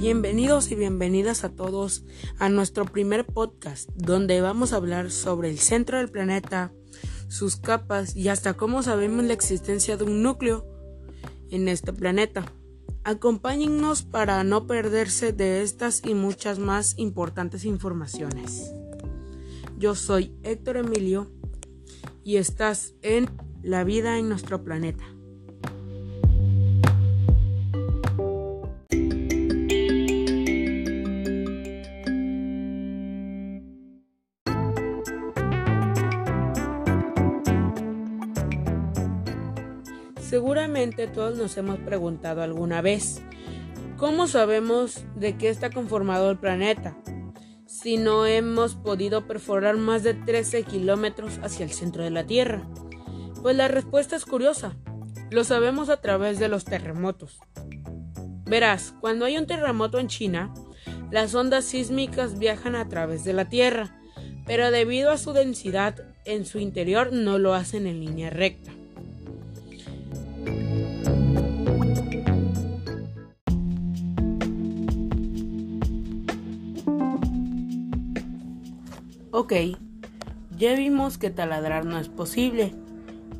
Bienvenidos y bienvenidas a todos a nuestro primer podcast donde vamos a hablar sobre el centro del planeta, sus capas y hasta cómo sabemos la existencia de un núcleo en este planeta. Acompáñennos para no perderse de estas y muchas más importantes informaciones. Yo soy Héctor Emilio y estás en La vida en nuestro planeta. Seguramente todos nos hemos preguntado alguna vez, ¿cómo sabemos de qué está conformado el planeta? Si no hemos podido perforar más de 13 kilómetros hacia el centro de la Tierra. Pues la respuesta es curiosa. Lo sabemos a través de los terremotos. Verás, cuando hay un terremoto en China, las ondas sísmicas viajan a través de la Tierra, pero debido a su densidad en su interior no lo hacen en línea recta. Ok, ya vimos que taladrar no es posible,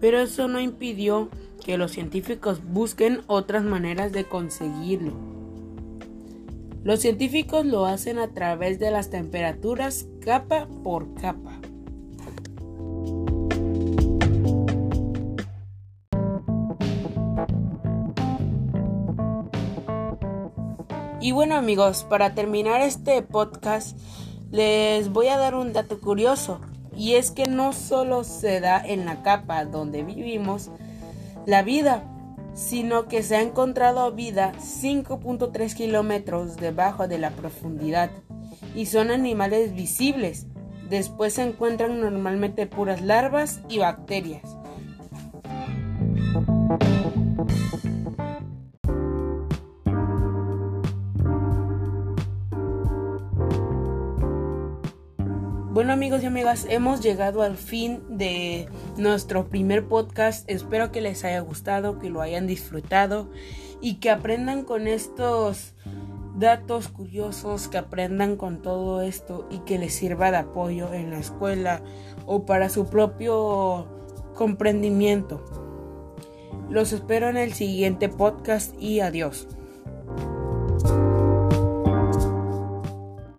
pero eso no impidió que los científicos busquen otras maneras de conseguirlo. Los científicos lo hacen a través de las temperaturas capa por capa. Y bueno amigos, para terminar este podcast, les voy a dar un dato curioso, y es que no solo se da en la capa donde vivimos la vida, sino que se ha encontrado vida 5.3 kilómetros debajo de la profundidad, y son animales visibles. Después se encuentran normalmente puras larvas y bacterias. Bueno amigos y amigas, hemos llegado al fin de nuestro primer podcast. Espero que les haya gustado, que lo hayan disfrutado y que aprendan con estos datos curiosos, que aprendan con todo esto y que les sirva de apoyo en la escuela o para su propio comprendimiento. Los espero en el siguiente podcast y adiós.